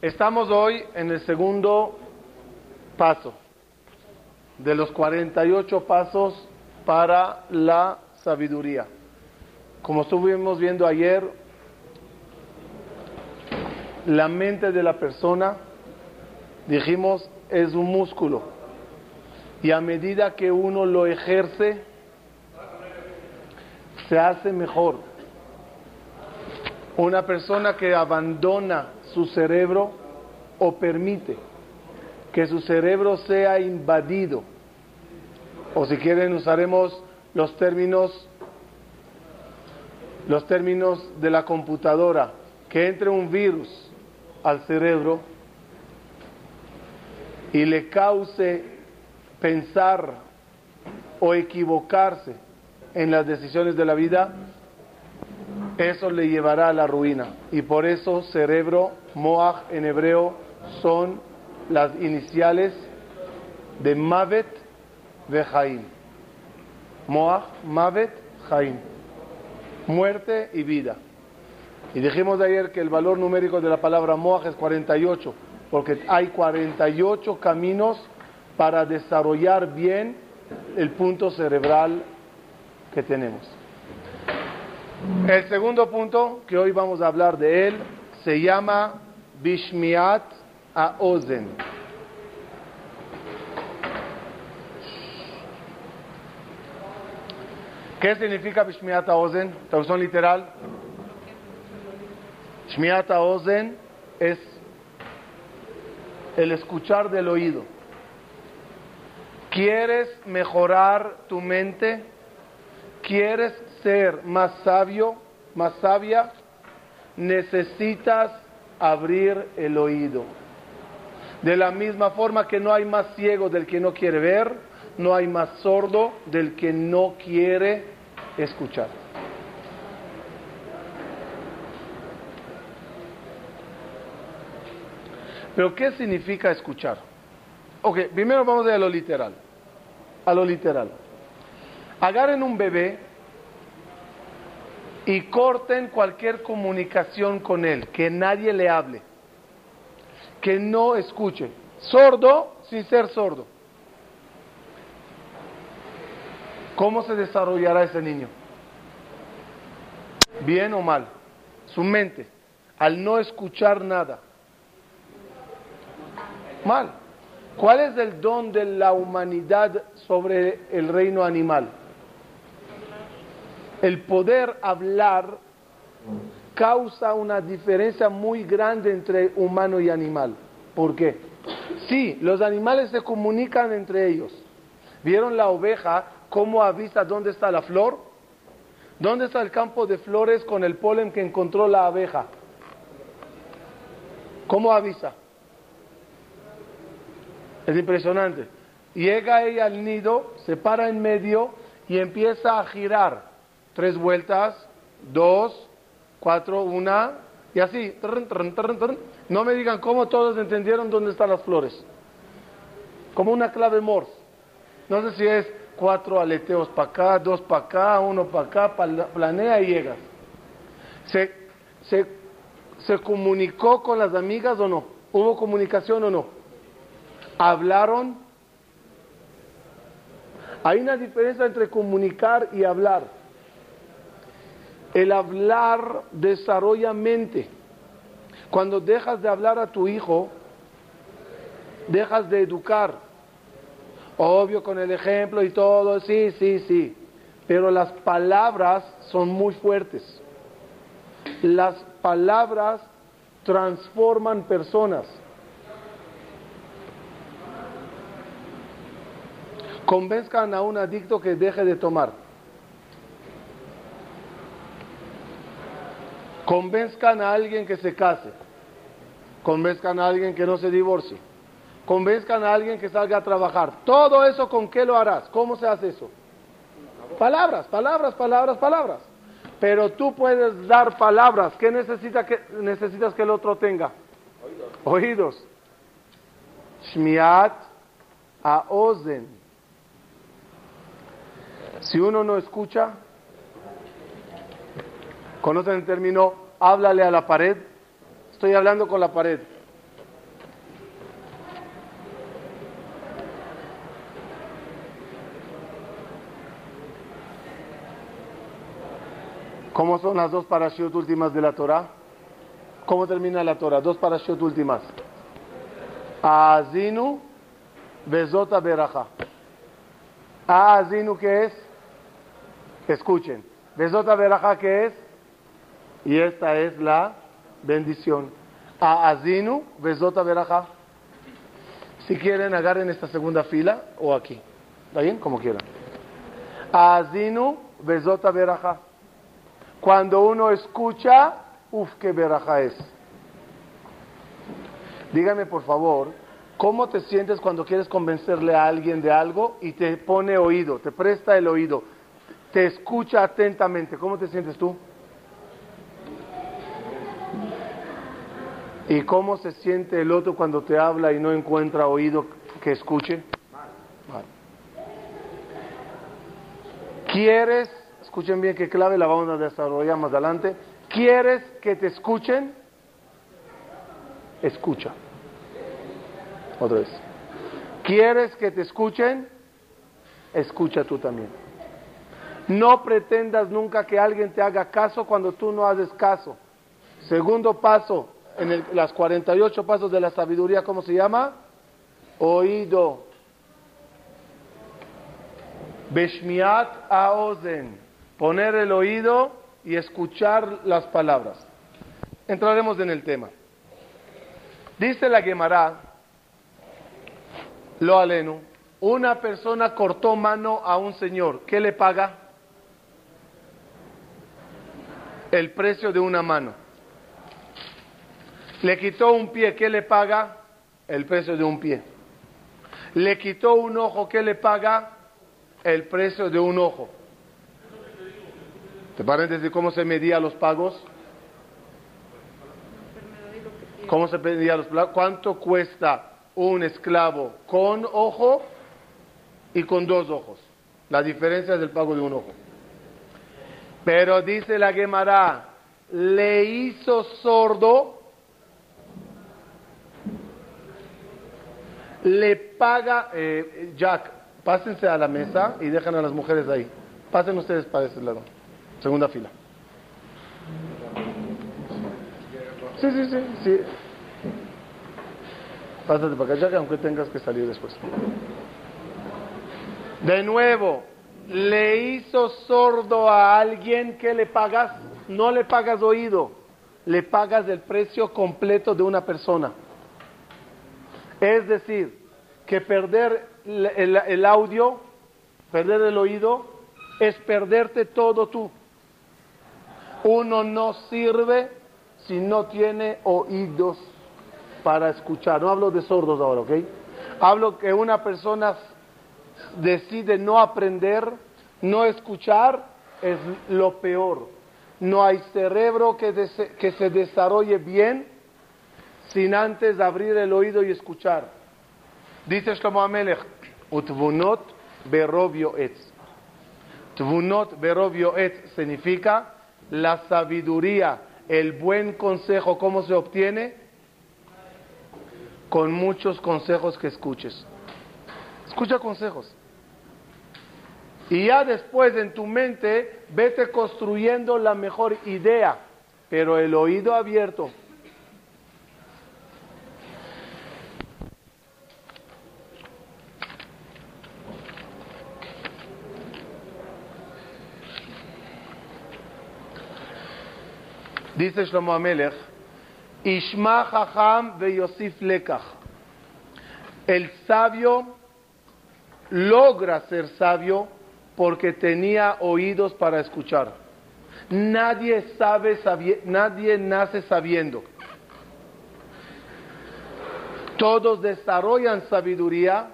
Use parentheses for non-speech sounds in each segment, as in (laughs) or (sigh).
Estamos hoy en el segundo paso de los 48 pasos para la sabiduría. Como estuvimos viendo ayer, la mente de la persona, dijimos, es un músculo. Y a medida que uno lo ejerce, se hace mejor. Una persona que abandona su cerebro o permite que su cerebro sea invadido, o si quieren usaremos los términos los términos de la computadora, que entre un virus al cerebro y le cause pensar o equivocarse en las decisiones de la vida, eso le llevará a la ruina. Y por eso cerebro, moach en hebreo, son las iniciales de Mavet ve Jaim. Moach, Mavet, Jaim. Muerte y vida. Y dijimos ayer que el valor numérico de la palabra Moach es 48, porque hay 48 caminos para desarrollar bien el punto cerebral que tenemos. El segundo punto que hoy vamos a hablar de él se llama Bishmiat Aozen. ¿Qué significa Bishmiat Aozen? Traducción literal. Bishmiat Aozen es el escuchar del oído. ¿Quieres mejorar tu mente? ¿Quieres ser más sabio, más sabia? Necesitas abrir el oído. De la misma forma que no hay más ciego del que no quiere ver, no hay más sordo del que no quiere escuchar. Pero ¿qué significa escuchar? Ok, primero vamos a, a lo literal. A lo literal. Agarren un bebé y corten cualquier comunicación con él, que nadie le hable, que no escuche, sordo sin ser sordo. ¿Cómo se desarrollará ese niño? ¿Bien o mal? Su mente, al no escuchar nada. Mal. ¿Cuál es el don de la humanidad sobre el reino animal? El poder hablar causa una diferencia muy grande entre humano y animal. ¿Por qué? Sí, los animales se comunican entre ellos. ¿Vieron la oveja cómo avisa dónde está la flor? ¿Dónde está el campo de flores con el polen que encontró la abeja? ¿Cómo avisa? Es impresionante. Llega ella al nido, se para en medio y empieza a girar. Tres vueltas, dos, cuatro, una, y así. No me digan cómo todos entendieron dónde están las flores. Como una clave Morse. No sé si es cuatro aleteos para acá, dos para acá, uno para acá, planea y llega. ¿Se, se, ¿Se comunicó con las amigas o no? ¿Hubo comunicación o no? hablaron. Hay una diferencia entre comunicar y hablar. El hablar desarrolla mente. Cuando dejas de hablar a tu hijo, dejas de educar. Obvio con el ejemplo y todo, sí, sí, sí. Pero las palabras son muy fuertes. Las palabras transforman personas. Convenzcan a un adicto que deje de tomar. Convenzcan a alguien que se case. Convenzcan a alguien que no se divorcie. Convenzcan a alguien que salga a trabajar. Todo eso, ¿con qué lo harás? ¿Cómo se hace eso? Palabras, palabras, palabras, palabras. Pero tú puedes dar palabras. ¿Qué necesita que, necesitas que el otro tenga? Oídos. Oídos. Shmiat a ozen. Si uno no escucha, Conocen el término, háblale a la pared. Estoy hablando con la pared. ¿Cómo son las dos parashiot últimas de la Torah? ¿Cómo termina la Torah? Dos parashiot últimas. Azinu Bezota Beraja. Azinu, ¿qué es? Escuchen. Bezota Beraja, ¿qué es? Y esta es la bendición. Azinu, Bezota Beraja. Si quieren, agarren esta segunda fila o aquí. ¿Está bien? Como quieran. Azinu, Bezota Beraja. Cuando uno escucha, uff, qué veraja es. Dígame por favor, ¿cómo te sientes cuando quieres convencerle a alguien de algo y te pone oído, te presta el oído, te escucha atentamente? ¿Cómo te sientes tú? ¿Y cómo se siente el otro cuando te habla y no encuentra oído que escuche? Mal. ¿Quieres escuchen bien qué clave la vamos a desarrollar más adelante. ¿Quieres que te escuchen? Escucha. Otra vez. ¿Quieres que te escuchen? Escucha tú también. No pretendas nunca que alguien te haga caso cuando tú no haces caso. Segundo paso, en el, las 48 pasos de la sabiduría, ¿cómo se llama? Oído. Beshmiat aozen poner el oído y escuchar las palabras. Entraremos en el tema. Dice la Gemara, lo alenu, una persona cortó mano a un señor, ¿qué le paga? El precio de una mano. Le quitó un pie, ¿qué le paga? El precio de un pie. Le quitó un ojo, ¿qué le paga? El precio de un ojo. ¿Te paréntesis cómo se medía los pagos? ¿Cómo se medía los pagos? ¿Cuánto cuesta un esclavo con ojo y con dos ojos? La diferencia es el pago de un ojo. Pero dice la Gemara, le hizo sordo, le paga, eh, Jack, pásense a la mesa y dejan a las mujeres ahí. Pasen ustedes para ese lado. Segunda fila. Sí, sí, sí, sí. Pásate para acá, aunque tengas que salir después. De nuevo, le hizo sordo a alguien que le pagas, no le pagas oído, le pagas el precio completo de una persona. Es decir, que perder el audio, perder el oído, es perderte todo tú. Uno no sirve si no tiene oídos para escuchar. No hablo de sordos ahora, ¿ok? Hablo que una persona decide no aprender, no escuchar, es lo peor. No hay cerebro que, que se desarrolle bien sin antes abrir el oído y escuchar. Dice Shlomo Amelech, utvunot berobio etz. Tvunot berobio etz significa la sabiduría, el buen consejo, ¿cómo se obtiene? Con muchos consejos que escuches. Escucha consejos. Y ya después en tu mente vete construyendo la mejor idea, pero el oído abierto Dice Shlomo Amelech, Ishma Chacham ve Yosif Lekach. El sabio logra ser sabio porque tenía oídos para escuchar. Nadie sabe, nadie nace sabiendo. Todos desarrollan sabiduría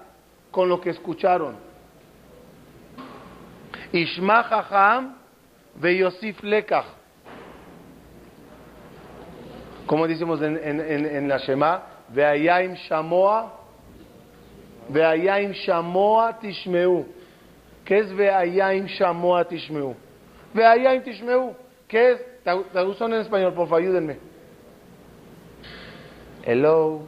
con lo que escucharon. Ishma Chacham ve Yosif Lekach como decimos en, en, en, la Shema, Ve'ayim Shamoa, Ve'ayim Shamoa Tishmeu. ¿Qué es Ve'ayim Shamoa Tishmeu? Ve'ayim Tishmeu. ¿Qué es? Traducción en español, por favor, ayúdenme. Hello.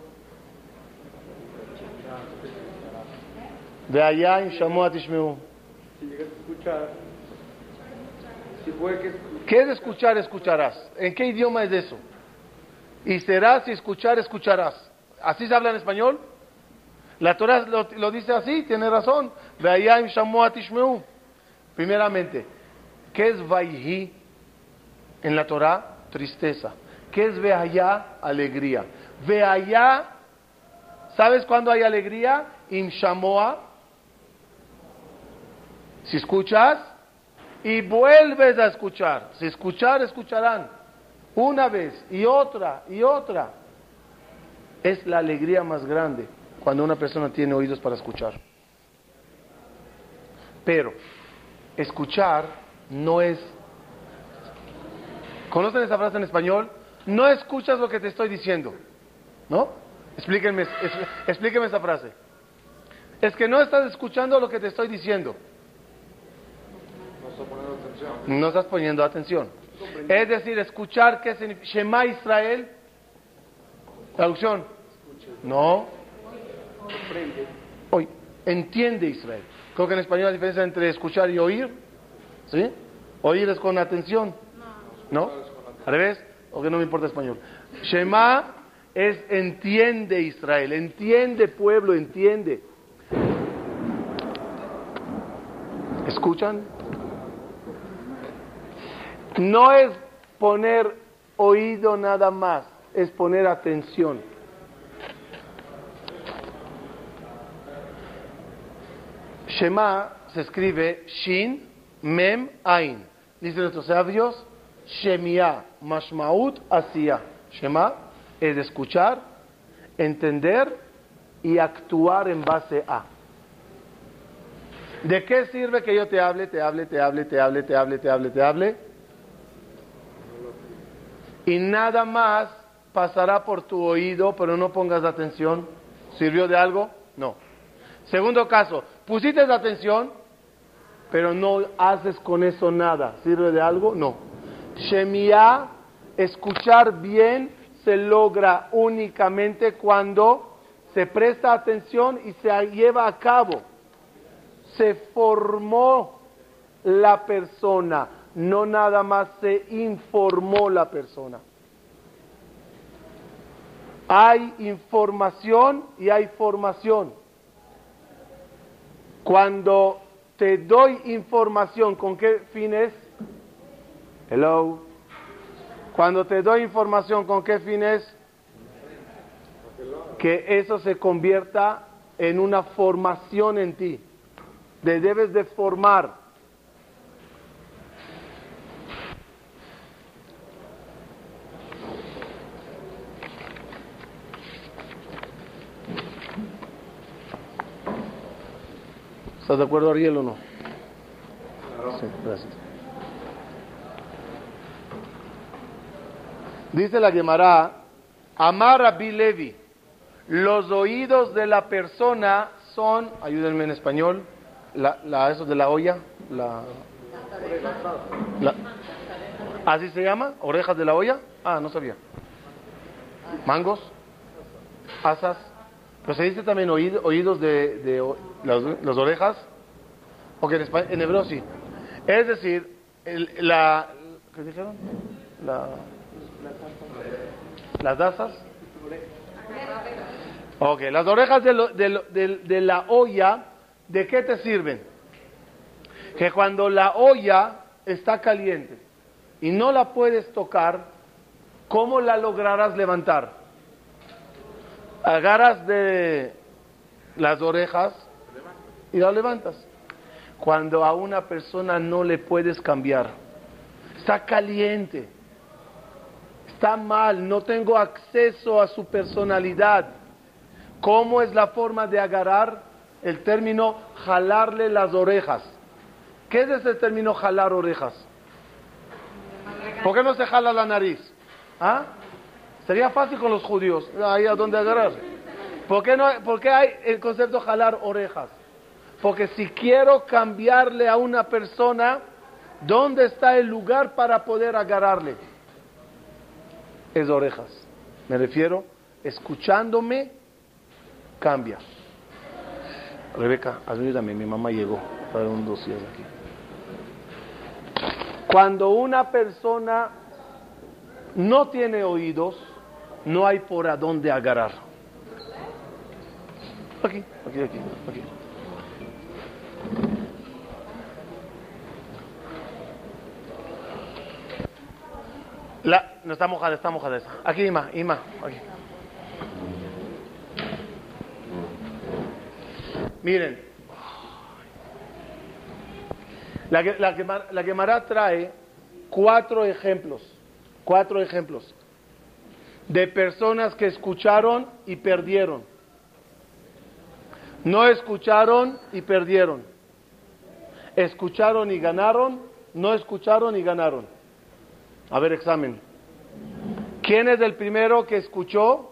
Ve'ayim Shamoa Tishmeu. Si llegas a escuchar, si puede que ¿Qué es escuchar, escucharás? ¿En qué idioma es eso? Y serás y escuchar, escucharás. ¿Así se habla en español? La Torah lo, dice así, tiene razón. Primeramente, ¿qué es Vaihi en la Torah? Tristeza. ¿Qué es Veaya? Alegría. Veaya, ¿sabes cuándo hay alegría? Imshamoa. Si escuchas y vuelves a escuchar. Si escuchar, escucharán. Una vez y otra y otra. Es la alegría más grande cuando una persona tiene oídos para escuchar. Pero escuchar no es... ¿Conocen esa frase en español? No escuchas lo que te estoy diciendo. ¿No? Explíquenme, explíquenme esa frase. Es que no estás escuchando lo que te estoy diciendo. No estás poniendo atención. No estás poniendo atención. Es decir, escuchar, ¿qué significa? Shema Israel. Traducción. No. Hoy, entiende Israel. Creo que en español la diferencia entre escuchar y oír. ¿Sí? Oír es con atención. ¿No? ¿Al revés? ¿O que no me importa español? Shema es entiende Israel. Entiende pueblo, entiende. ¿Escuchan? No es poner oído nada más, es poner atención. Shema se escribe Shin, Mem, Ain. Dicen nuestros sabios, Shemia, Mashmaut, Asiya. Shema es escuchar, entender y actuar en base a. ¿De qué sirve que yo te hable, te hable, te hable, te hable, te hable, te hable, te hable? Y nada más pasará por tu oído, pero no pongas atención. ¿Sirvió de algo? No. Segundo caso, pusiste atención, pero no haces con eso nada. ¿Sirve de algo? No. Shemia, escuchar bien, se logra únicamente cuando se presta atención y se lleva a cabo. Se formó la persona, no nada más se informó la persona. Hay información y hay formación. Cuando te doy información, ¿con qué fines? Hello. Cuando te doy información, ¿con qué fines? Que eso se convierta en una formación en ti. Te debes de formar. ¿Estás de acuerdo, Ariel, o no? Sí, gracias. Dice la Gemara, Amar a Levi, los oídos de la persona son, ayúdenme en español, la, la, eso de la olla, la, ¿así se llama? ¿Orejas de la olla? Ah, no sabía. ¿Mangos? ¿Asas? Pero se dice también oídos de, las, orejas. O en, en, hebreo sí. Es decir, la. ¿Qué dijeron? La, las dasas. Ok, las orejas de, de la olla, ¿de qué te sirven? Que cuando la olla está caliente y no la puedes tocar, ¿cómo la lograrás levantar? Agarras de las orejas y la levantas. Cuando a una persona no le puedes cambiar, está caliente, está mal, no tengo acceso a su personalidad. ¿Cómo es la forma de agarrar? El término jalarle las orejas. ¿Qué es ese término jalar orejas? ¿Por qué no se jala la nariz? ¿Ah? Sería fácil con los judíos, ahí a donde agarrar. ¿Por qué, no, ¿Por qué hay el concepto jalar orejas? Porque si quiero cambiarle a una persona, ¿dónde está el lugar para poder agarrarle? Es orejas. Me refiero, escuchándome, cambia. Rebeca, ayúdame, mi mamá llegó para un dossier aquí. Cuando una persona no tiene oídos, no hay por a dónde agarrar. Aquí, aquí, aquí, aquí. La, no está mojada, está mojada esa. Aquí, Ima, Ima, aquí. Miren, la, la, la Gemara trae cuatro ejemplos, cuatro ejemplos de personas que escucharon y perdieron. No escucharon y perdieron. Escucharon y ganaron, no escucharon y ganaron. A ver, examen. ¿Quién es el primero que escuchó?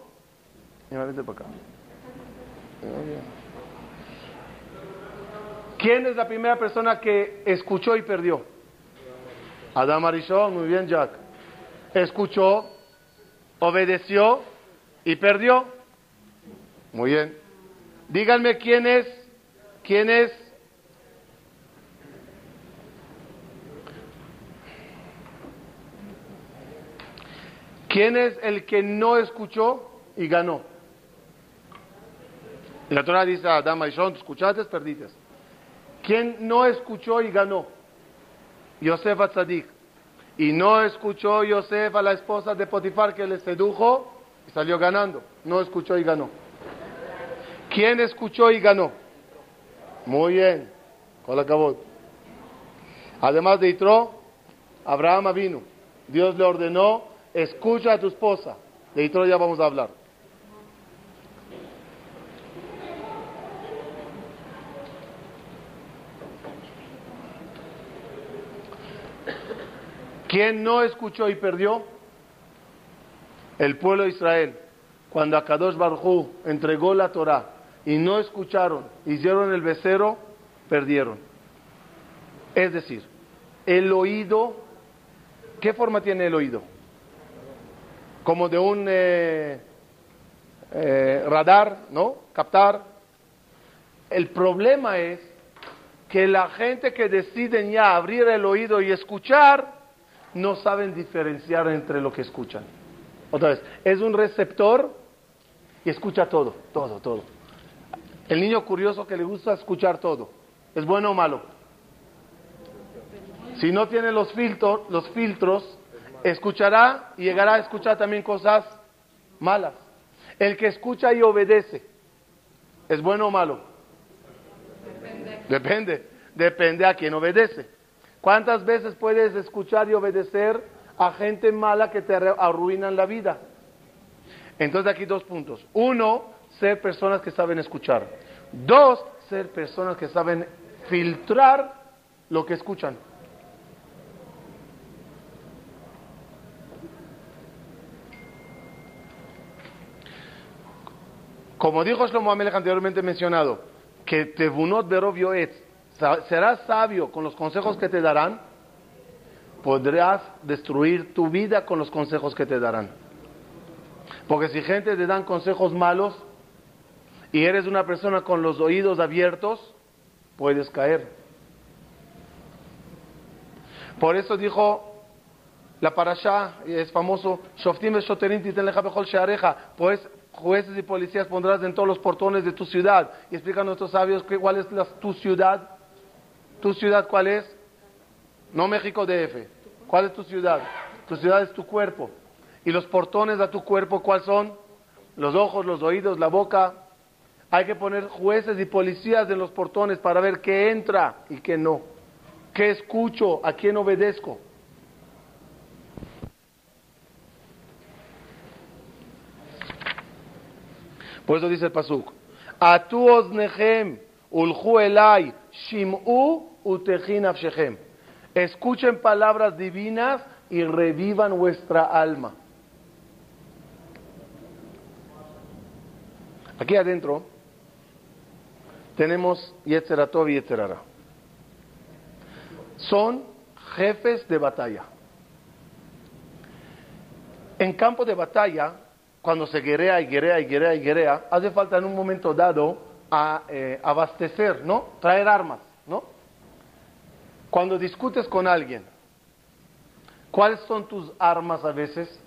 ¿Quién es la primera persona que escuchó y perdió? Adam Arishon, muy bien, Jack. Escuchó, obedeció y perdió. Muy bien. Díganme quién es, quién es. ¿Quién es el que no escuchó y ganó? La Torah dice a Adam Arishon, escuchaste, perdiste. ¿Quién no escuchó y ganó? Yosef Atzadik. Y no escuchó Yosef a la esposa de Potifar que le sedujo y salió ganando. No escuchó y ganó. ¿Quién escuchó y ganó? Muy bien. Con acabó. Además de Itro, Abraham vino. Dios le ordenó, escucha a tu esposa. De Itro ya vamos a hablar. ¿Quién no escuchó y perdió? El pueblo de Israel. Cuando Akadosh Barjú entregó la Torah y no escucharon, hicieron el becerro, perdieron. Es decir, el oído, ¿qué forma tiene el oído? Como de un eh, eh, radar, ¿no? Captar. El problema es que la gente que deciden ya abrir el oído y escuchar, no saben diferenciar entre lo que escuchan. Otra vez, es un receptor y escucha todo, todo, todo. El niño curioso que le gusta escuchar todo, ¿es bueno o malo? Si no tiene los filtros, los filtros, escuchará y llegará a escuchar también cosas malas. El que escucha y obedece, ¿es bueno o malo? Depende. Depende, depende a quien obedece. ¿Cuántas veces puedes escuchar y obedecer a gente mala que te arruinan la vida? Entonces aquí dos puntos. Uno, ser personas que saben escuchar. Dos, ser personas que saben filtrar lo que escuchan. Como dijo Shlomo Amelech anteriormente mencionado, que Tevunot Berov Yoetz, serás sabio con los consejos que te darán, podrás destruir tu vida con los consejos que te darán. Porque si gente te dan consejos malos y eres una persona con los oídos abiertos, puedes caer. Por eso dijo la parasha, es famoso, pues jueces y policías pondrás en todos los portones de tu ciudad. Y explican nuestros sabios cuál es tu ciudad. ¿Tu ciudad cuál es? No México DF. ¿Cuál es tu ciudad? Tu ciudad es tu cuerpo. ¿Y los portones de tu cuerpo cuáles son? Los ojos, los oídos, la boca. Hay que poner jueces y policías en los portones para ver qué entra y qué no. ¿Qué escucho? ¿A quién obedezco? Por eso dice el Pasuk. Atuos nehem ulhu elai Shim'u Escuchen palabras divinas y revivan vuestra alma. Aquí adentro tenemos Yetzeratov y Yetzerara. Son jefes de batalla. En campo de batalla, cuando se guerrea y guerrea y guerrea y guerrea, hace falta en un momento dado eh, abastecer, ¿no? Traer armas. Cuando discutes con alguien ¿Cuáles son tus armas a veces?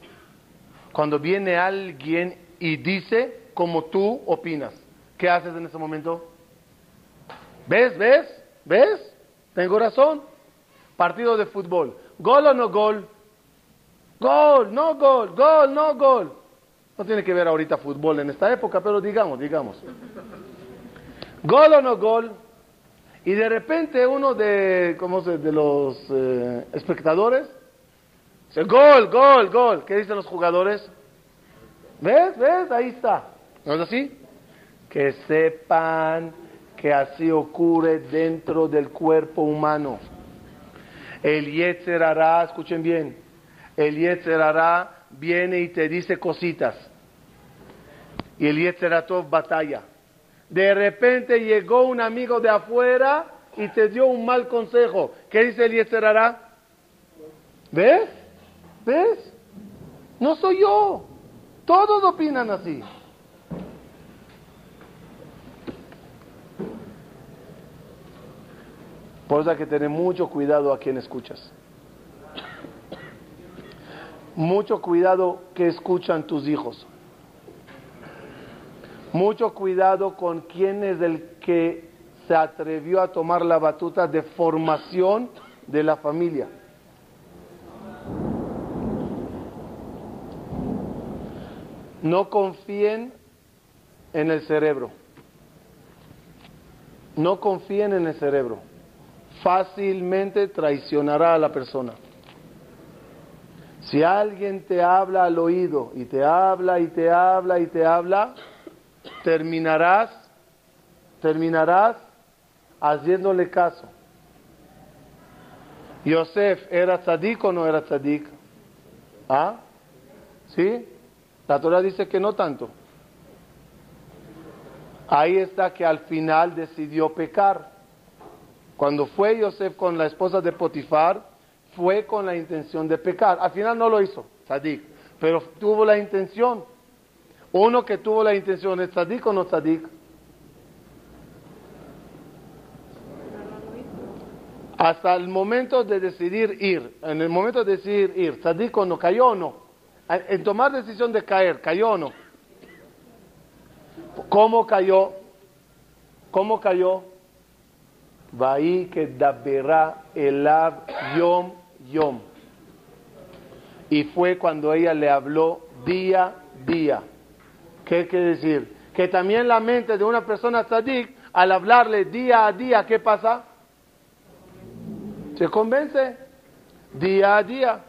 Cuando viene alguien y dice como tú opinas, ¿qué haces en ese momento? ¿Ves? ¿Ves? ¿Ves? Tengo razón. Partido de fútbol. ¿Gol o no gol? Gol, no gol, gol, no gol. No tiene que ver ahorita fútbol en esta época, pero digamos, digamos. Gol o no gol. Y de repente uno de, ¿cómo de los eh, espectadores dice, gol, gol, gol. ¿Qué dicen los jugadores? ¿Ves? ¿Ves? Ahí está. ¿No es así? Que sepan que así ocurre dentro del cuerpo humano. El Yetzer hará, escuchen bien, el Yetzer hará viene y te dice cositas. Y el Yetzer batalla. De repente llegó un amigo de afuera y te dio un mal consejo. ¿Qué dice el Yetzer ¿Ves? ¿Ves? No soy yo. Todos opinan así. Por eso hay que tener mucho cuidado a quien escuchas. Mucho cuidado que escuchan tus hijos. Mucho cuidado con quién es el que se atrevió a tomar la batuta de formación de la familia. No confíen en el cerebro. No confíen en el cerebro fácilmente traicionará a la persona. Si alguien te habla al oído y te habla y te habla y te habla, terminarás, terminarás haciéndole caso. Yosef, ¿era tzadik o no era tzadik? ¿Ah? ¿Sí? La Torah dice que no tanto. Ahí está que al final decidió pecar. Cuando fue Yosef con la esposa de Potifar, fue con la intención de pecar. Al final no lo hizo, tzadik, pero tuvo la intención. Uno que tuvo la intención, ¿es tzadik o no tzadik? Hasta el momento de decidir ir, en el momento de decidir ir, tzadik o no, cayó o no. En tomar decisión de caer, cayó o no. ¿Cómo cayó? ¿Cómo cayó? Vaí que daberá elav yom yom. Y fue cuando ella le habló día día. ¿Qué quiere decir? Que también la mente de una persona tzadik, al hablarle día a día, ¿qué pasa? Se convence día a día.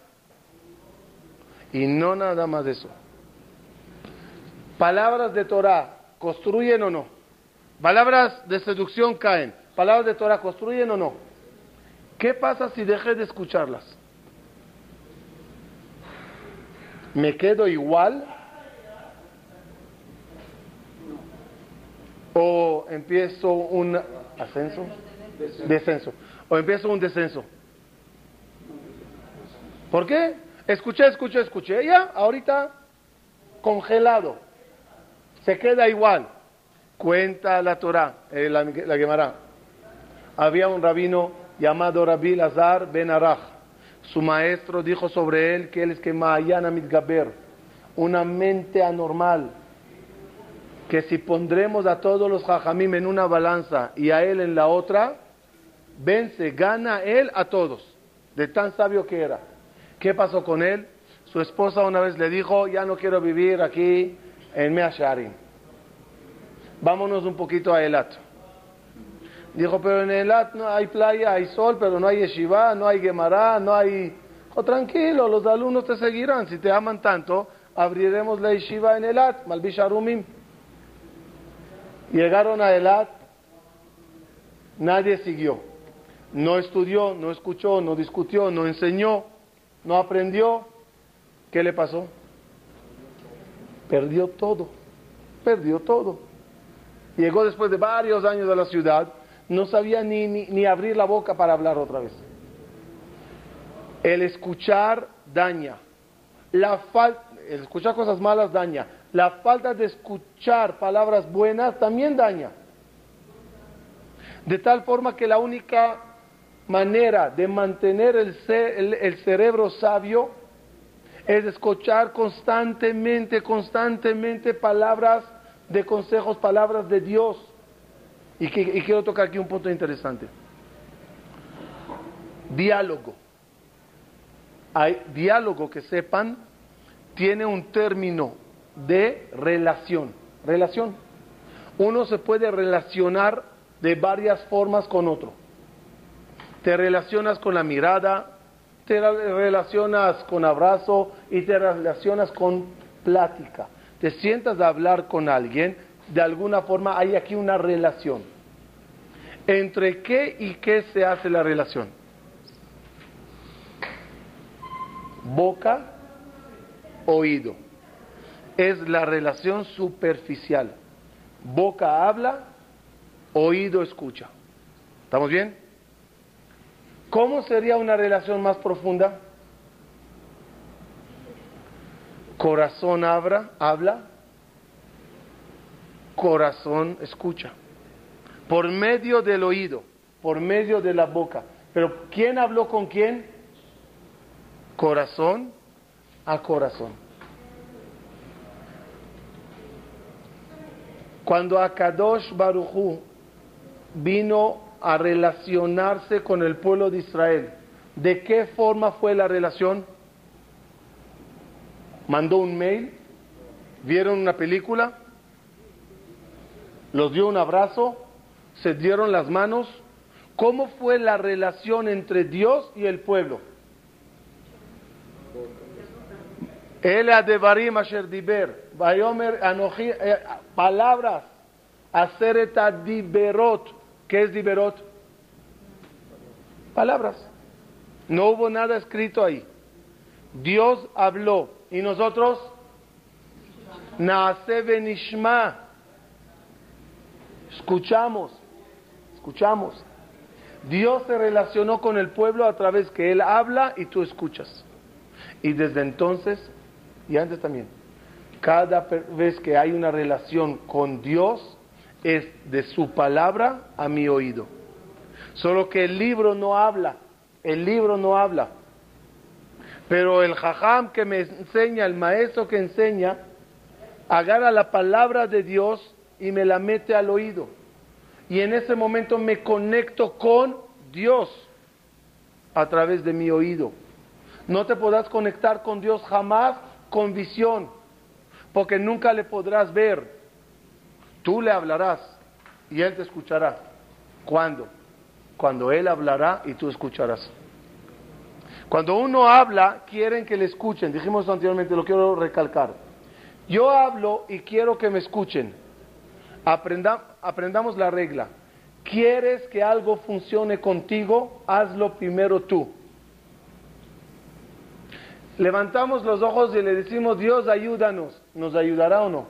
Y no nada más de eso. Palabras de Torah, ¿construyen o no? Palabras de seducción caen palabras de Torah construyen o no? ¿Qué pasa si dejé de escucharlas? ¿Me quedo igual? ¿O empiezo un ascenso? Descenso. ¿O empiezo un descenso? ¿Por qué? Escuché, escuché, escuché. Ya, ahorita congelado. Se queda igual. Cuenta la Torah, eh, la, la había un rabino llamado Rabbi Lazar Ben Arach. Su maestro dijo sobre él que él es que Mahayana Mitgaber, una mente anormal, que si pondremos a todos los jajamim en una balanza y a él en la otra, vence, gana él a todos, de tan sabio que era. ¿Qué pasó con él? Su esposa una vez le dijo, ya no quiero vivir aquí en Measharim. Vámonos un poquito a Elat. Dijo, pero en Elat no hay playa, hay sol, pero no hay yeshiva, no hay Gemara, no hay... Oh, tranquilo, los alumnos te seguirán. Si te aman tanto, abriremos la yeshiva en Elat, Malbisharumim. Llegaron a Elat, nadie siguió. No estudió, no escuchó, no discutió, no enseñó, no aprendió. ¿Qué le pasó? Perdió todo, perdió todo. Llegó después de varios años a la ciudad no sabía ni, ni, abrir la boca para hablar otra vez. El escuchar daña. La falta, el escuchar cosas malas daña. La falta de escuchar palabras buenas también daña. De tal forma que la única manera de mantener el, el cerebro sabio es escuchar constantemente, constantemente palabras de consejos, palabras de Dios. Y, quiero tocar aquí un punto interesante. Diálogo. Hay diálogo que sepan, tiene un término de relación. Relación. Uno se puede relacionar de varias formas con otro. Te relacionas con la mirada, te relacionas con abrazo y te relacionas con plática. Te sientas a hablar con alguien, de alguna forma hay aquí una relación. ¿Entre qué y qué se hace la relación? Boca, oído. Es la relación superficial. Boca habla, oído escucha. ¿Estamos bien? ¿Cómo sería una relación más profunda? Corazón habla, habla, corazón escucha. Por medio del oído, por medio de la boca. Pero ¿quién habló con quién? Corazón a corazón. Cuando Akadosh Baruchu vino a relacionarse con el pueblo de Israel. ¿De qué forma fue la relación? ¿Mandó un mail? ¿Vieron una película? ¿Los dio un abrazo? ¿Se dieron las manos? ¿Cómo fue la relación entre Dios y el pueblo? El Adevarim Asher Diber, eh, palabras, hacer Diberot, ¿Qué es Diberot? Palabras. No hubo nada escrito ahí. Dios habló. ¿Y nosotros? Naase benishma. Escuchamos. Escuchamos. Dios se relacionó con el pueblo a través que Él habla y tú escuchas. Y desde entonces, y antes también, cada vez que hay una relación con Dios, es de su palabra a mi oído. Solo que el libro no habla, el libro no habla. Pero el jajam que me enseña, el maestro que enseña, agarra la palabra de Dios y me la mete al oído. Y en ese momento me conecto con Dios a través de mi oído. No te podrás conectar con Dios jamás con visión, porque nunca le podrás ver Tú le hablarás y Él te escuchará. ¿Cuándo? Cuando Él hablará y tú escucharás. Cuando uno habla, quieren que le escuchen. Dijimos anteriormente, lo quiero recalcar. Yo hablo y quiero que me escuchen. aprendamos la regla. ¿Quieres que algo funcione contigo? Hazlo primero tú. Levantamos los ojos y le decimos, Dios ayúdanos. ¿Nos ayudará o no?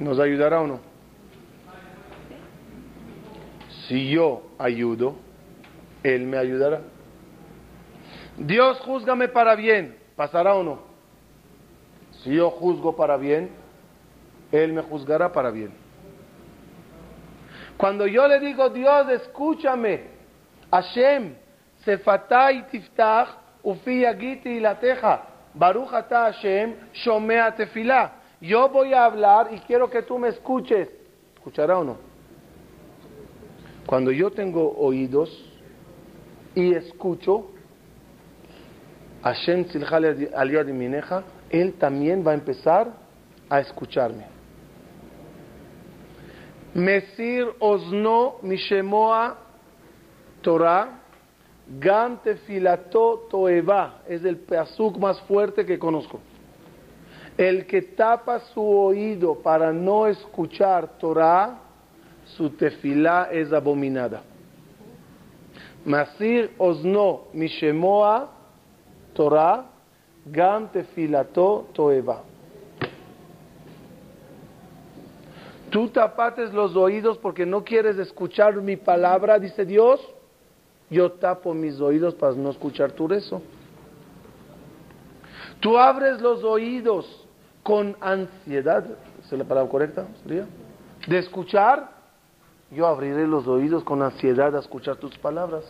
¿Nos ayudará o no? Si yo ayudo, Él me ayudará. Dios juzgame para bien, ¿pasará o no? Si yo juzgo para bien, Él me juzgará para bien. Cuando yo le digo, Dios, escúchame, Hashem, sefatai tiftach, ufi y la teja, baruch Hashem, shomea tefilah. Yo voy a hablar y quiero que tú me escuches. ¿Escuchará o no? Cuando yo tengo oídos y escucho, Hashem de Mineja, Él también va a empezar a escucharme. Mesir Osno Mishemoa Torah Gam Tefilato Toeva es el pasuk más fuerte que conozco. El que tapa su oído para no escuchar Torah, su tefilá es abominada. Masir osno mishemoa Torah, gam tefilato toeva. Tú tapates los oídos porque no quieres escuchar mi palabra, dice Dios. Yo tapo mis oídos para no escuchar tu rezo. Tú abres los oídos con ansiedad, ¿es la palabra correcta? ¿Sería? De escuchar yo abriré los oídos con ansiedad a escuchar tus palabras.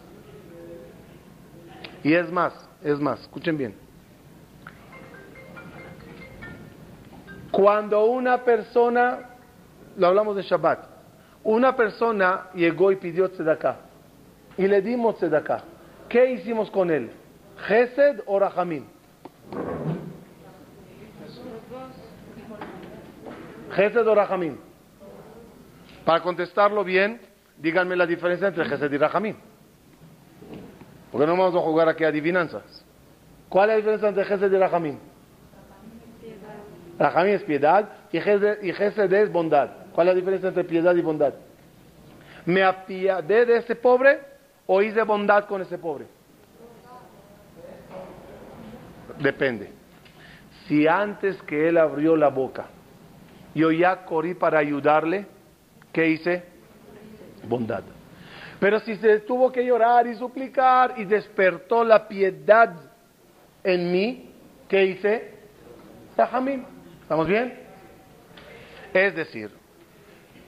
Y es más, es más, escuchen bien. Cuando una persona, lo hablamos de Shabbat, una persona llegó y pidió tzedakah y le dimos tzedakah. ¿Qué hicimos con él? ¿Gesed o Rahamim? Gesed o Rahamim. Para contestarlo bien, díganme la diferencia entre Gesed y Rahamim. Porque no vamos a jugar aquí adivinanzas. ¿Cuál es la diferencia entre Gesed y Rahamim? Rahamim es piedad y Gesed, es bondad. ¿Cuál es la diferencia entre piedad y bondad? ¿Me apiadé de ese pobre o hice bondad con ese pobre? Depende. Si antes que él abrió la boca, yo ya corrí para ayudarle, ¿qué hice? Bondad. Pero si se tuvo que llorar y suplicar y despertó la piedad en mí, ¿qué hice? Rahamim. ¿Estamos bien? Es decir,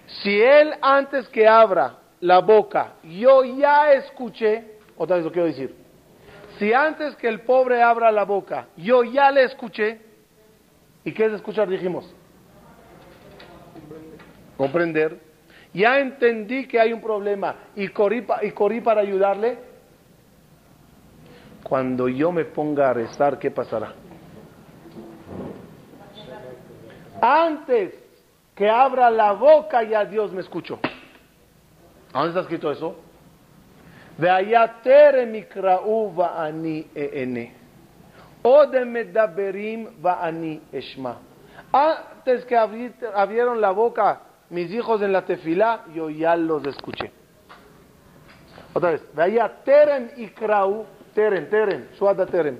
si él antes que abra la boca, yo ya escuché, otra vez lo quiero decir, si antes que el pobre abra la boca, yo ya le escuché, ¿y qué es escuchar? Dijimos, comprender, ya entendí que hay un problema y corrí, y corrí para ayudarle, cuando yo me ponga a rezar, ¿qué pasará? Antes que abra la boca ya Dios me escuchó. ¿A dónde está escrito eso? Veayatere mikra'u va'ani e'ene. Ode medaberim va'ani eshma. Antes que abrieron la boca mis hijos en la tefilá, yo ya los escuché. Otra vez. Veayaterem ikra'u, terem, terem, suada terem.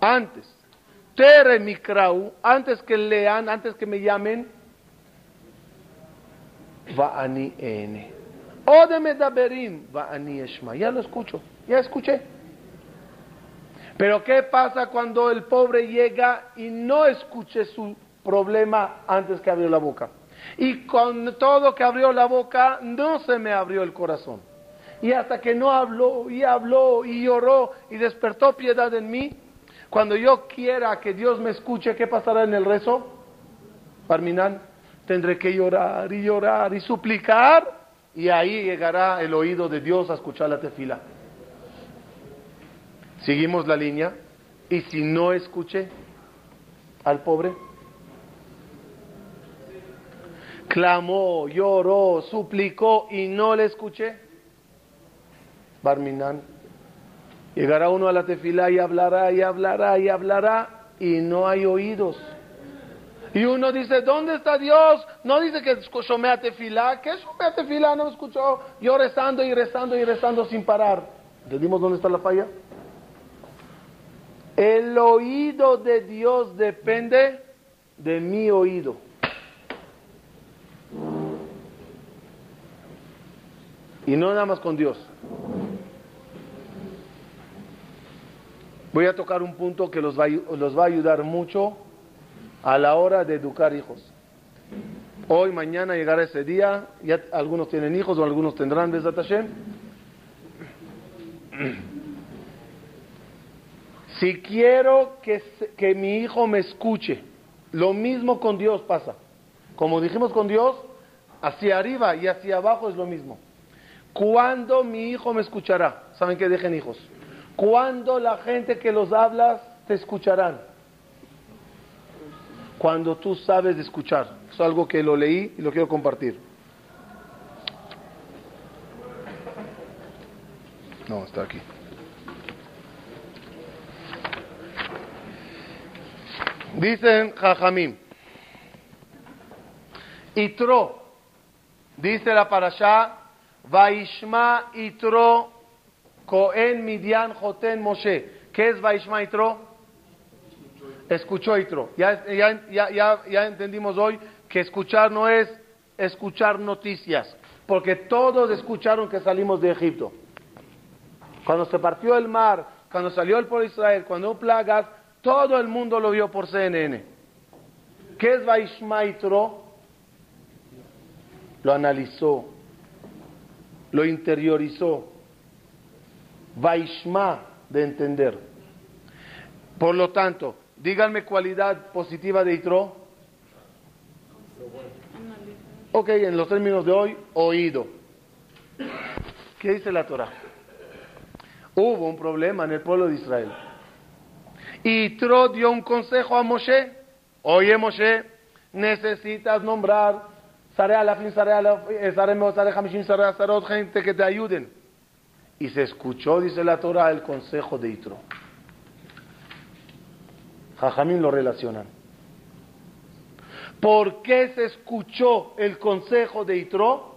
Antes Tere Mikrau, antes que lean, antes que me llamen, va ani ani eshma. Ya lo escucho, ya escuché. Pero ¿qué pasa cuando el pobre llega y no escuche su problema antes que abrió la boca? Y con todo que abrió la boca, no se me abrió el corazón. Y hasta que no habló y habló y lloró y despertó piedad en mí, cuando yo quiera que Dios me escuche, ¿qué pasará en el rezo? Parminan, tendré que llorar y llorar y suplicar y ahí llegará el oído de Dios a escuchar la tefila. Seguimos la línea y si no escuché al pobre, clamó, lloró, suplicó y no le escuché, Barminan, Llegará uno a la tefila y hablará y hablará y hablará y no hay oídos. Y uno dice, ¿dónde está Dios? No dice que escuchó a tefila. ¿Qué es a tefila? No me escuchó. Yo rezando y rezando y rezando sin parar. ¿Entendimos dónde está la falla? El oído de Dios depende de mi oído. Y no nada más con Dios. Voy a tocar un punto que los va, los va a ayudar mucho a la hora de educar hijos. Hoy, mañana llegará ese día, ya algunos tienen hijos o algunos tendrán, Hashem. (clears throat) Si quiero que, que mi hijo me escuche, lo mismo con Dios pasa. Como dijimos con Dios, hacia arriba y hacia abajo es lo mismo. ¿Cuándo mi hijo me escuchará? ¿Saben que dejen hijos? Cuando la gente que los hablas te escucharán. Cuando tú sabes escuchar. Es algo que lo leí y lo quiero compartir. No, está aquí. Dicen Jajamim. Itro. Dice la parasha. Vaishma Itro Cohen, Midian, Joten, Moshe. ¿Qué es Vaishma Itro? Escuchó Itro. Ya, ya, ya, ya entendimos hoy que escuchar no es escuchar noticias, porque todos escucharon que salimos de Egipto. Cuando se partió el mar, cuando salió el de Israel, cuando hubo plagas, todo el mundo lo vio por CNN. ¿Qué es Vaishma Itro? Lo analizó, lo interiorizó. Vaishma, de entender. Por lo tanto, díganme cualidad positiva de Itro. Ok, en los términos de hoy, oído. ¿Qué dice la Torah? Hubo un problema en el pueblo de Israel. Y Tro dio un consejo a Moshe. Oye, Moshe, necesitas nombrar gente que te ayuden. Y se escuchó, dice la Torah, el consejo de Itro. Jajamín lo relacionan. ¿Por qué se escuchó el consejo de Itro?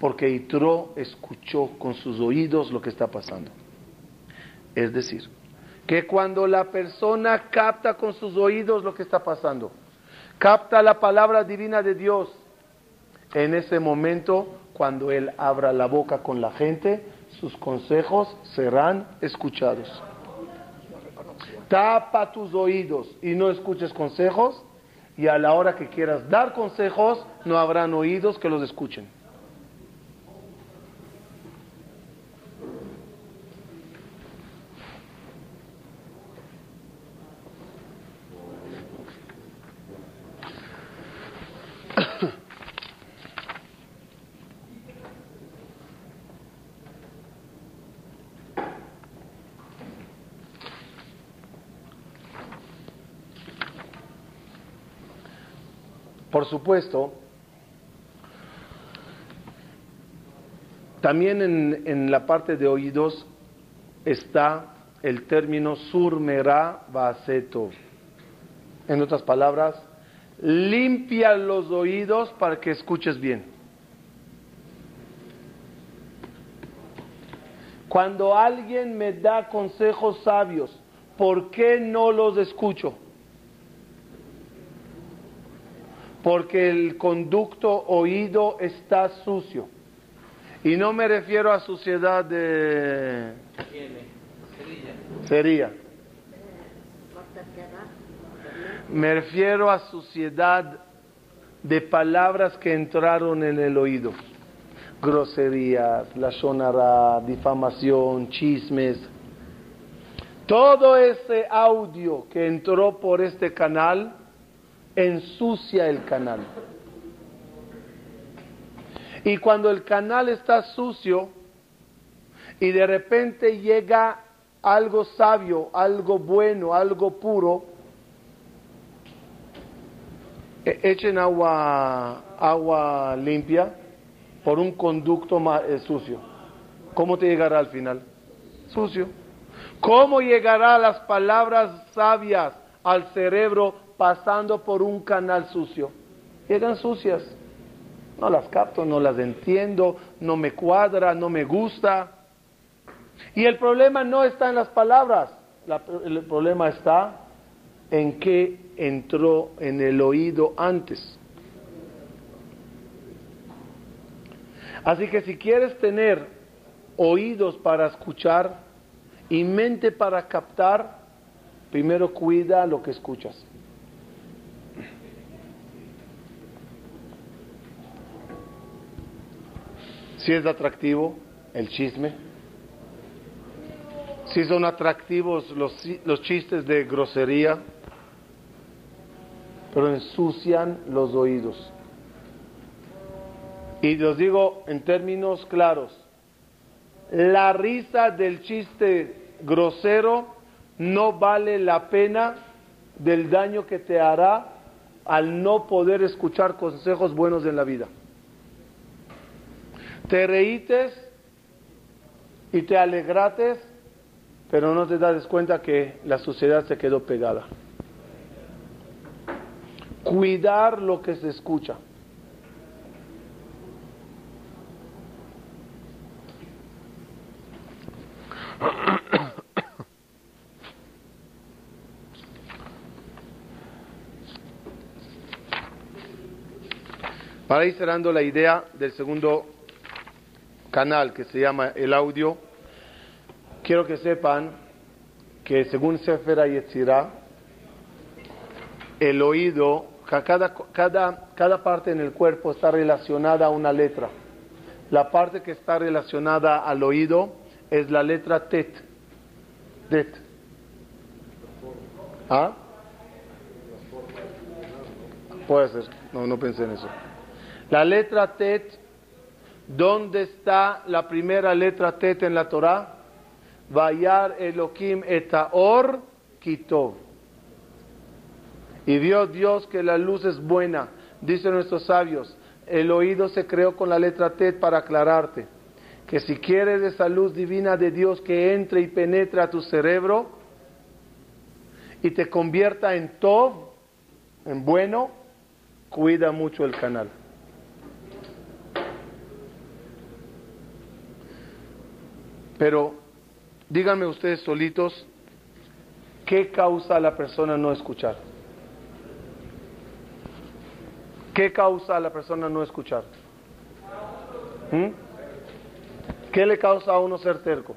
Porque Itro escuchó con sus oídos lo que está pasando. Es decir, que cuando la persona capta con sus oídos lo que está pasando, capta la palabra divina de Dios, en ese momento, cuando él abra la boca con la gente, sus consejos serán escuchados tapa tus oídos y no escuches consejos, y a la hora que quieras dar consejos, no habrán oídos que los escuchen. Por supuesto, también en, la parte de oídos está el término surmera baseto. En otras palabras, limpia los oídos para que escuches bien. Cuando alguien me da consejos sabios, ¿por qué no los escucho? Porque el conducto oído está sucio. Y no me refiero a suciedad de... Sería. Me refiero a suciedad de palabras que entraron en el oído. Groserías, la sonara, difamación, chismes. Todo ese audio que entró por este canal ensucia el canal. Y cuando el canal está sucio y de repente llega algo sabio, algo bueno, algo puro, e-, echen agua, agua limpia por un conducto eh, sucio. ¿Cómo te llegará al final? Sucio. ¿Cómo llegará las palabras sabias al cerebro pasando por un canal sucio. Llegan sucias. No las capto, no las entiendo, no me cuadra, no me gusta. Y el problema no está en las palabras, el problema está en qué entró en el oído antes. Así que si quieres tener oídos para escuchar y mente para captar, primero cuida lo que escuchas. Si es atractivo el chisme, si son atractivos los, los chistes de grosería, pero ensucian los oídos. Y los digo en términos claros, la risa del chiste grosero no vale la pena del daño que te hará al no poder escuchar consejos buenos en la vida. Te reítes y te alegrates, pero no te das cuenta que la sociedad se quedó pegada. Cuidar lo que se escucha. Para ir cerrando la idea del segundo canal que se llama el audio, quiero que sepan que según Sefer Yetzirah, el oído, cada, cada, cada parte en el cuerpo está relacionada a una letra. La parte que está relacionada al oído es la letra tet. Det. ¿Ah? Puede ser. No, no pensé en eso. La letra tet, ¿dónde está la primera letra tet en la Torah? Vayar Elohim etaor kitov. Y vio Dios que la luz es buena. Dicen nuestros sabios, el oído se creó con la letra Tet para aclararte que si quieres esa luz divina de Dios que entre y penetra a tu cerebro y te convierta en Tov, en bueno, cuida mucho el canal. Pero díganme ustedes solitos, ¿qué causa a la persona no escuchar? ¿Qué causa a la persona no escuchar? ¿Mm? ¿Qué le causa a uno ser terco?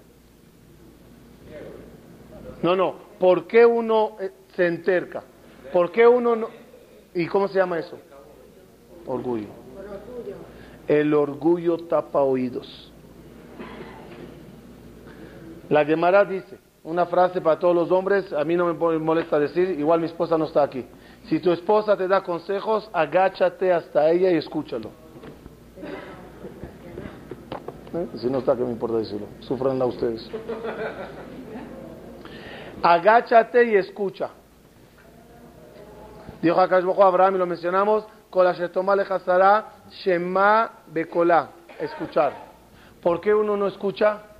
No, no. ¿Por qué uno eh, se enterca? ¿Por qué uno no? ¿Y cómo se llama eso? Orgullo. El orgullo tapa oídos. La Gemara dice, una frase para todos los hombres, a mí no me molesta decir, igual mi esposa no está aquí. Si tu esposa te da consejos, agáchate hasta ella y escúchalo. ¿Eh? Si no está, ¿qué me importa decirlo? Sufranla ustedes. Agáchate y escucha. Dijo acá Abraham y lo mencionamos, Shema Bekolá, escuchar. ¿Por qué uno no escucha?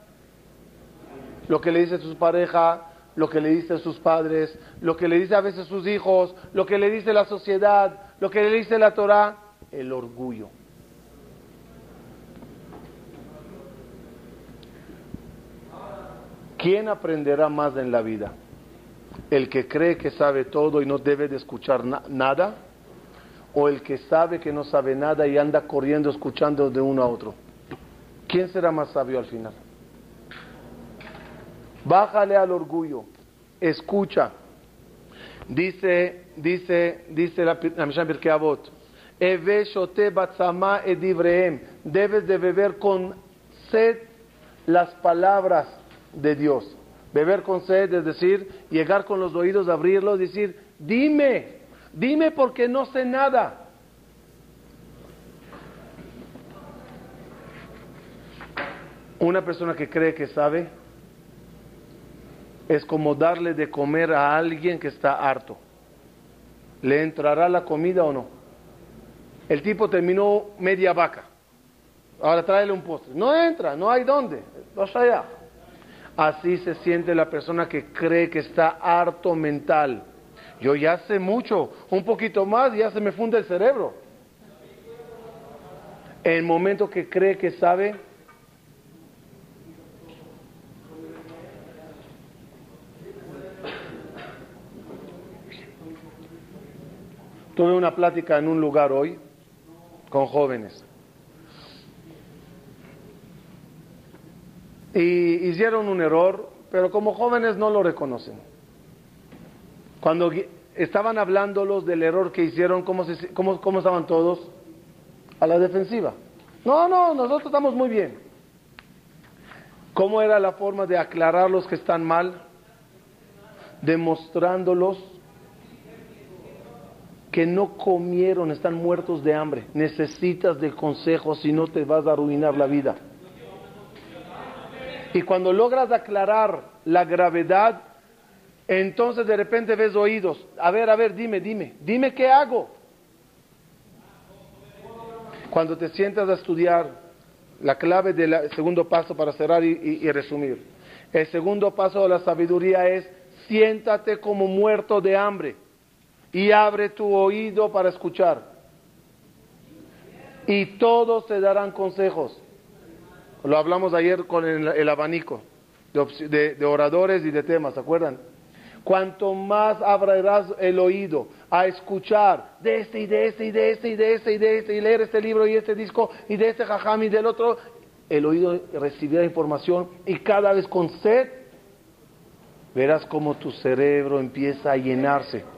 Lo que le dice su pareja, lo que le dice sus padres, lo que le dice a veces sus hijos, lo que le dice la sociedad, lo que le dice la Torah, el orgullo. ¿Quién aprenderá más en la vida? ¿El que cree que sabe todo y no debe de escuchar nada? ¿O el que sabe que no sabe nada y anda corriendo escuchando de uno a otro? ¿Quién será más sabio al final? Bájale al orgullo, escucha. Dice, dice, dice la, la Mishnah Birkei Avot, debes de beber con sed las palabras de Dios. Beber con sed, es decir, llegar con los oídos, abrirlos, decir, dime, dime porque no sé nada. Una persona que cree que sabe es como darle de comer a alguien que está harto. ¿Le entrará la comida o no? El tipo terminó media vaca. Ahora tráele un postre. No entra, no hay dónde. Vas allá. Así se siente la persona que cree que está harto mental. Yo ya sé mucho, un poquito más y ya se me funde el cerebro. En el momento que cree que sabe, Tuve una plática en un lugar hoy con jóvenes. Y hicieron un error, pero como jóvenes no lo reconocen. Cuando estaban hablándolos del error que hicieron, ¿cómo, cómo, cómo estaban todos? A la defensiva. No, no, nosotros estamos muy bien. ¿Cómo era la forma de aclarar los que están mal? Demostrándolos que no comieron, están muertos de hambre. Necesitas de consejos si no te vas a arruinar la vida. Y cuando logras aclarar la gravedad, entonces de repente ves oídos. A ver, a ver, dime, dime, dime qué hago. Cuando te sientas a estudiar la clave del segundo paso para cerrar y resumir. El segundo paso de la sabiduría es siéntate como muerto de hambre y abre tu oído para escuchar. Y todos te darán consejos. Lo hablamos ayer con el, abanico de, de, oradores y de temas, ¿se acuerdan? Cuanto más abrirás el oído a escuchar de este y de este y de este y de este y de este y leer este libro y este disco y de este jajam y del otro, el oído recibirá información y cada vez con sed verás cómo tu cerebro empieza a llenarse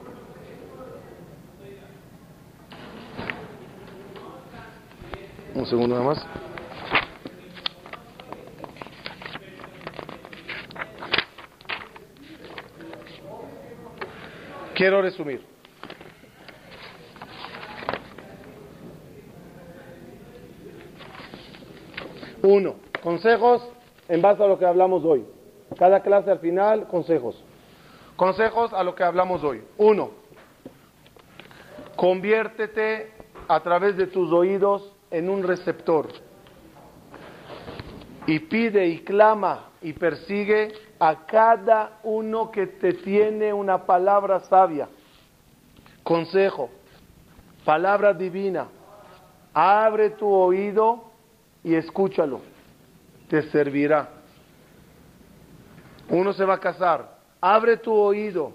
Un segundo nada más. Quiero resumir. Uno, consejos en base a lo que hablamos hoy. Cada clase al final, consejos. Consejos a lo que hablamos hoy. Uno, conviértete a través de tus oídos en un receptor. Y pide y clama y persigue a cada uno que te tiene una palabra sabia. Consejo, palabra divina. Abre tu oído y escúchalo. Te servirá. Uno se va a casar. Abre tu oído.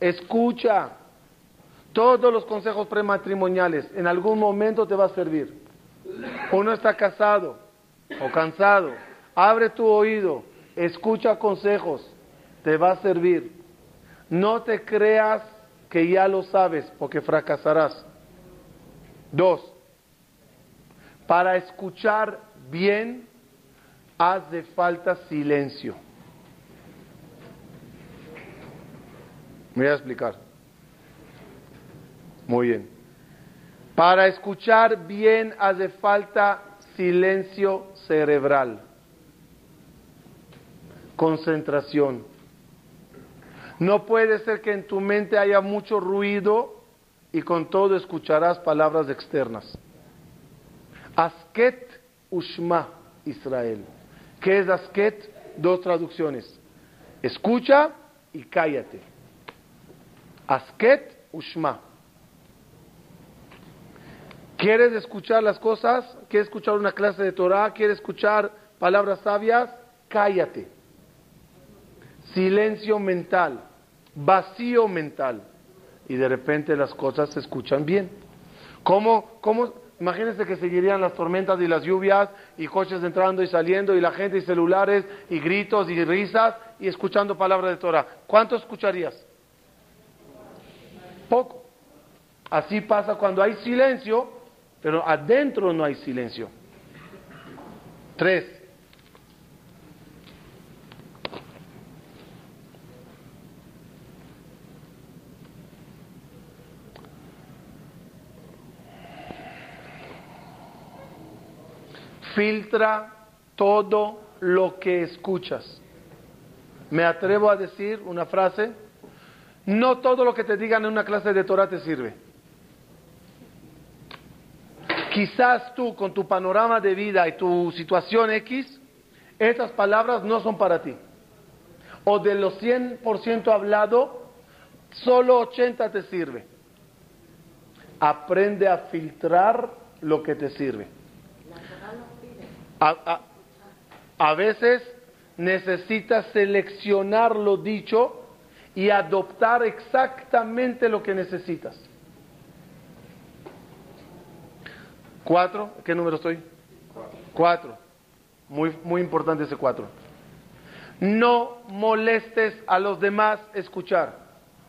Escucha. Todos los consejos prematrimoniales en algún momento te va a servir. Uno está casado o cansado. Abre tu oído. Escucha consejos. Te va a servir. No te creas que ya lo sabes porque fracasarás. Dos, para escuchar bien hace falta silencio. Me voy a explicar. Muy bien. Para escuchar bien hace falta silencio cerebral, concentración. No puede ser que en tu mente haya mucho ruido y con todo escucharás palabras externas. Asket Ushma Israel. ¿Qué es Asket? Dos traducciones. Escucha y cállate. Asket Ushma. ¿Quieres escuchar las cosas? ¿Quieres escuchar una clase de Torah? ¿Quieres escuchar palabras sabias? Cállate. Silencio mental, vacío mental. Y de repente las cosas se escuchan bien. ¿Cómo, cómo, Imagínense que seguirían las tormentas y las lluvias y coches entrando y saliendo y la gente y celulares y gritos y risas y escuchando palabras de Torah. ¿Cuánto escucharías? Poco. Así pasa cuando hay silencio, pero adentro no hay silencio. Tres. filtra todo lo que escuchas. Me atrevo a decir una frase, no todo lo que te digan en una clase de Torah te sirve. Quizás tú con tu panorama de vida y tu situación X, esas palabras no son para ti. O de los 100% hablado, solo 80 te sirve. Aprende a filtrar lo que te sirve. A, veces necesitas seleccionar lo dicho y adoptar exactamente lo que necesitas. Cuatro, ¿qué número estoy? Cuatro. Muy, muy importante ese cuatro. No molestes a los demás escuchar.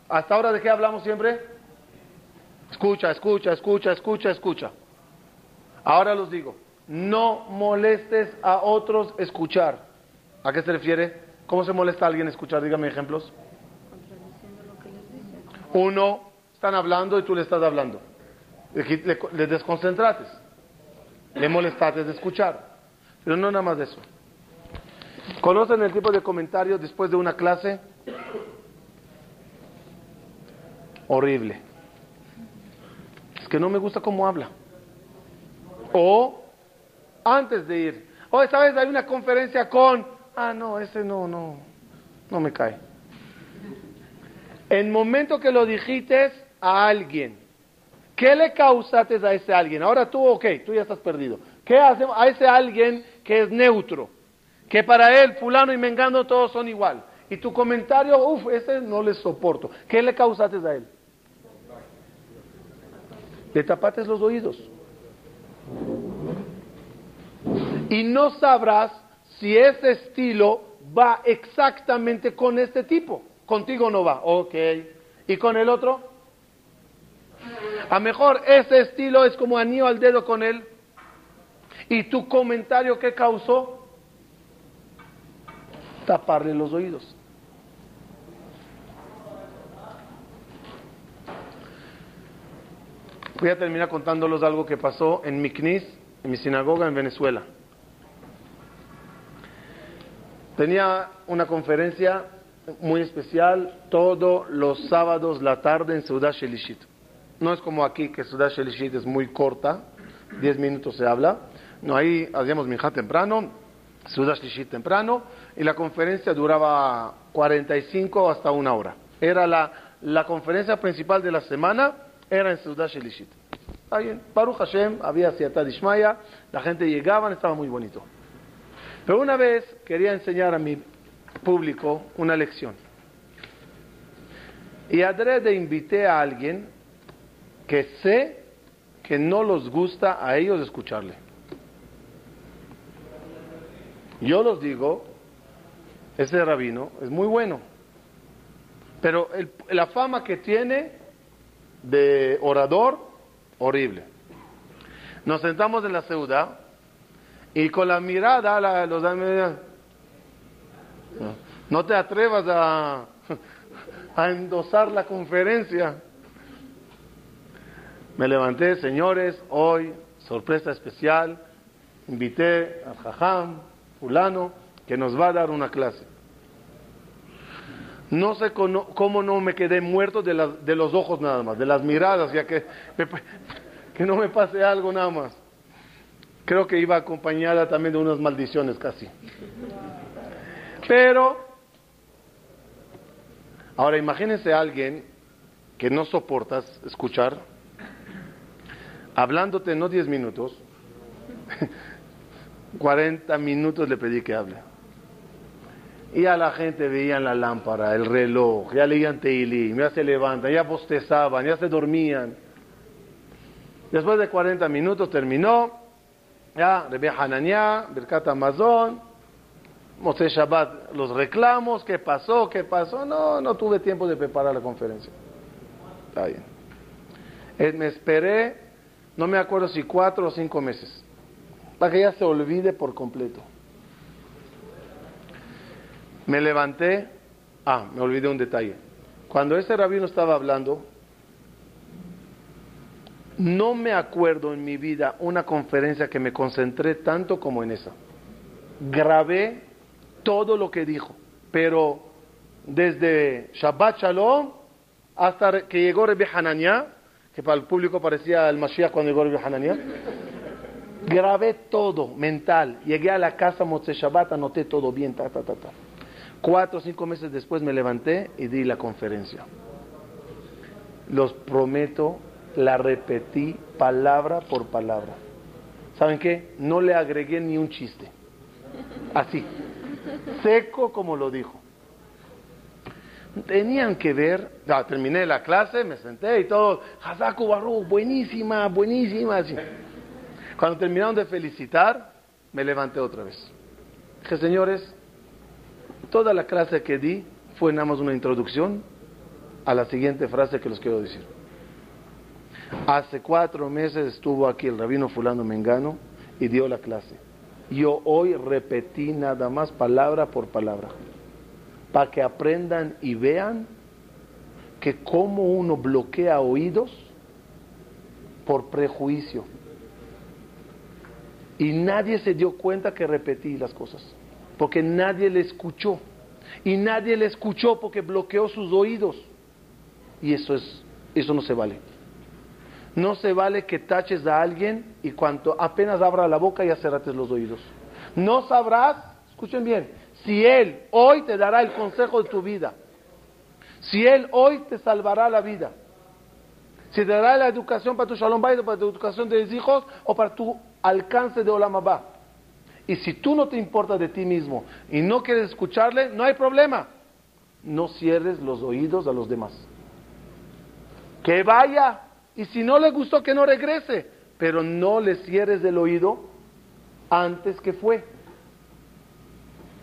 ¿Hasta ahora de qué hablamos siempre? Escucha, escucha, escucha, escucha, escucha. Ahora los digo no molestes a otros escuchar. ¿A qué se refiere? ¿Cómo se molesta a alguien escuchar? Dígame ejemplos. Uno, están hablando y tú le estás hablando. Le, le desconcentrates. Le molestates de escuchar. Pero no nada más de eso. ¿Conocen el tipo de comentarios después de una clase? Horrible. Es que no me gusta cómo habla. O antes de ir. O esta vez hay una conferencia con, ah, no, ese no, no, no me cae. En momento que lo dijiste a alguien, ¿qué le causaste a ese alguien? Ahora tú, ok, tú ya estás perdido. ¿Qué hacemos a ese alguien que es neutro? Que para él, fulano y mengano, todos son igual. Y tu comentario, uff, ese no le soporto. ¿Qué le causaste a él? Le tapates los oídos y no sabrás si ese estilo va exactamente con este tipo. Contigo no va, ok. ¿Y con el otro? A mejor ese estilo es como anillo al dedo con él. ¿Y tu comentario qué causó? Taparle los oídos. Voy a terminar contándolos algo que pasó en mi CNIS, en mi sinagoga en Venezuela. Tenía una conferencia muy especial todos los sábados la tarde en Ciudad Shelishit. No es como aquí que Ciudad Shelishit es muy corta, 10 minutos se habla. No, ahí hacíamos minja temprano, Ciudad Shelishit temprano, y la conferencia duraba 45 hasta una hora. Era la, la conferencia principal de la semana, era en Ciudad Shelishit. Baruch Hashem, había Siatad Ishmaya, la gente llegaba, estaba muy bonito. Pero una vez quería enseñar a mi público una lección. Y adrede invité a alguien que sé que no los gusta a ellos escucharle. Yo los digo, ese rabino es muy bueno, pero la fama que tiene de orador, horrible. Nos sentamos en la ciudad y con la mirada la, los no te atrevas a (laughs) endosar la conferencia. Me levanté, señores, hoy, sorpresa especial, invité al Jajam, fulano, que nos va a dar una clase. No sé cómo no me quedé muerto de, los ojos nada más, de las miradas, ya que, que no me pase algo nada más. Creo que iba acompañada también de unas maldiciones casi. Pero, ahora imagínense a alguien que no soportas escuchar, hablándote no 10 minutos, (laughs) 40 minutos le pedí que hable. Y a la gente veían la lámpara, el reloj, ya leían Teilí, ya se levantan, ya bostezaban, ya se dormían. Después de 40 minutos terminó, ya, Rebbe Hananiah, Birkat Amazon, Moshe Shabbat, los reclamos, ¿qué pasó? ¿Qué pasó? No, no tuve tiempo de preparar la conferencia. Está bien. Eh, me esperé, no me acuerdo si cuatro o cinco meses, para que ya se olvide por completo. Me levanté, ah, me olvidé un detalle. Cuando ese rabino estaba hablando, no me acuerdo en mi vida una conferencia que me concentré tanto como en esa. Grabé todo lo que dijo, pero desde Shabbat Shalom hasta que llegó Rebbe Hanania, que para el público parecía el Mashiach cuando llegó Rebbe Hanania, grabé todo mental. Llegué a la casa Motze Shabbat, anoté todo bien, ta, ta, ta, ta. Cuatro o cinco meses después me levanté y di la conferencia. Los prometo la repetí palabra por palabra. ¿Saben qué? No le agregué ni un chiste. Así, seco como lo dijo. Tenían que ver, terminé la clase, me senté y todo, Hazaku Baru, buenísima, buenísima. Cuando terminaron de felicitar, me levanté otra vez. Dije, señores, toda la clase que di fue nada más una introducción a la siguiente frase que les quiero decir. Hace cuatro meses estuvo aquí el rabino fulano Mengano y dio la clase. Yo hoy repetí nada más palabra por palabra, para que aprendan y vean que como uno bloquea oídos por prejuicio. Y nadie se dio cuenta que repetí las cosas, porque nadie le escuchó. Y nadie le escuchó porque bloqueó sus oídos. Y eso es eso no se vale. No se vale que taches a alguien y cuanto apenas abra la boca ya cerrates los oídos. No sabrás, escuchen bien, si Él hoy te dará el consejo de tu vida, si Él hoy te salvará la vida, si te dará la educación para tu shalom bayit, para tu educación de tus hijos o para tu alcance de olamabá. Y si tú no te importas de ti mismo y no quieres escucharle, no hay problema. No cierres los oídos a los demás. Que vaya y si no le gustó, que no regrese. Pero no le cierres el oído antes que fue.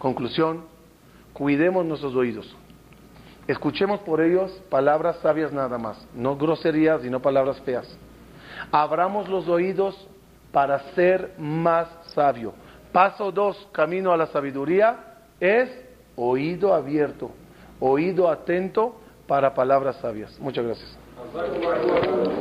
Conclusión, cuidemos nuestros oídos. Escuchemos por ellos palabras sabias nada más, no groserías y no palabras feas. Abramos los oídos para ser más sabio. Paso dos, camino a la sabiduría, es oído abierto, oído atento para palabras sabias. Muchas gracias.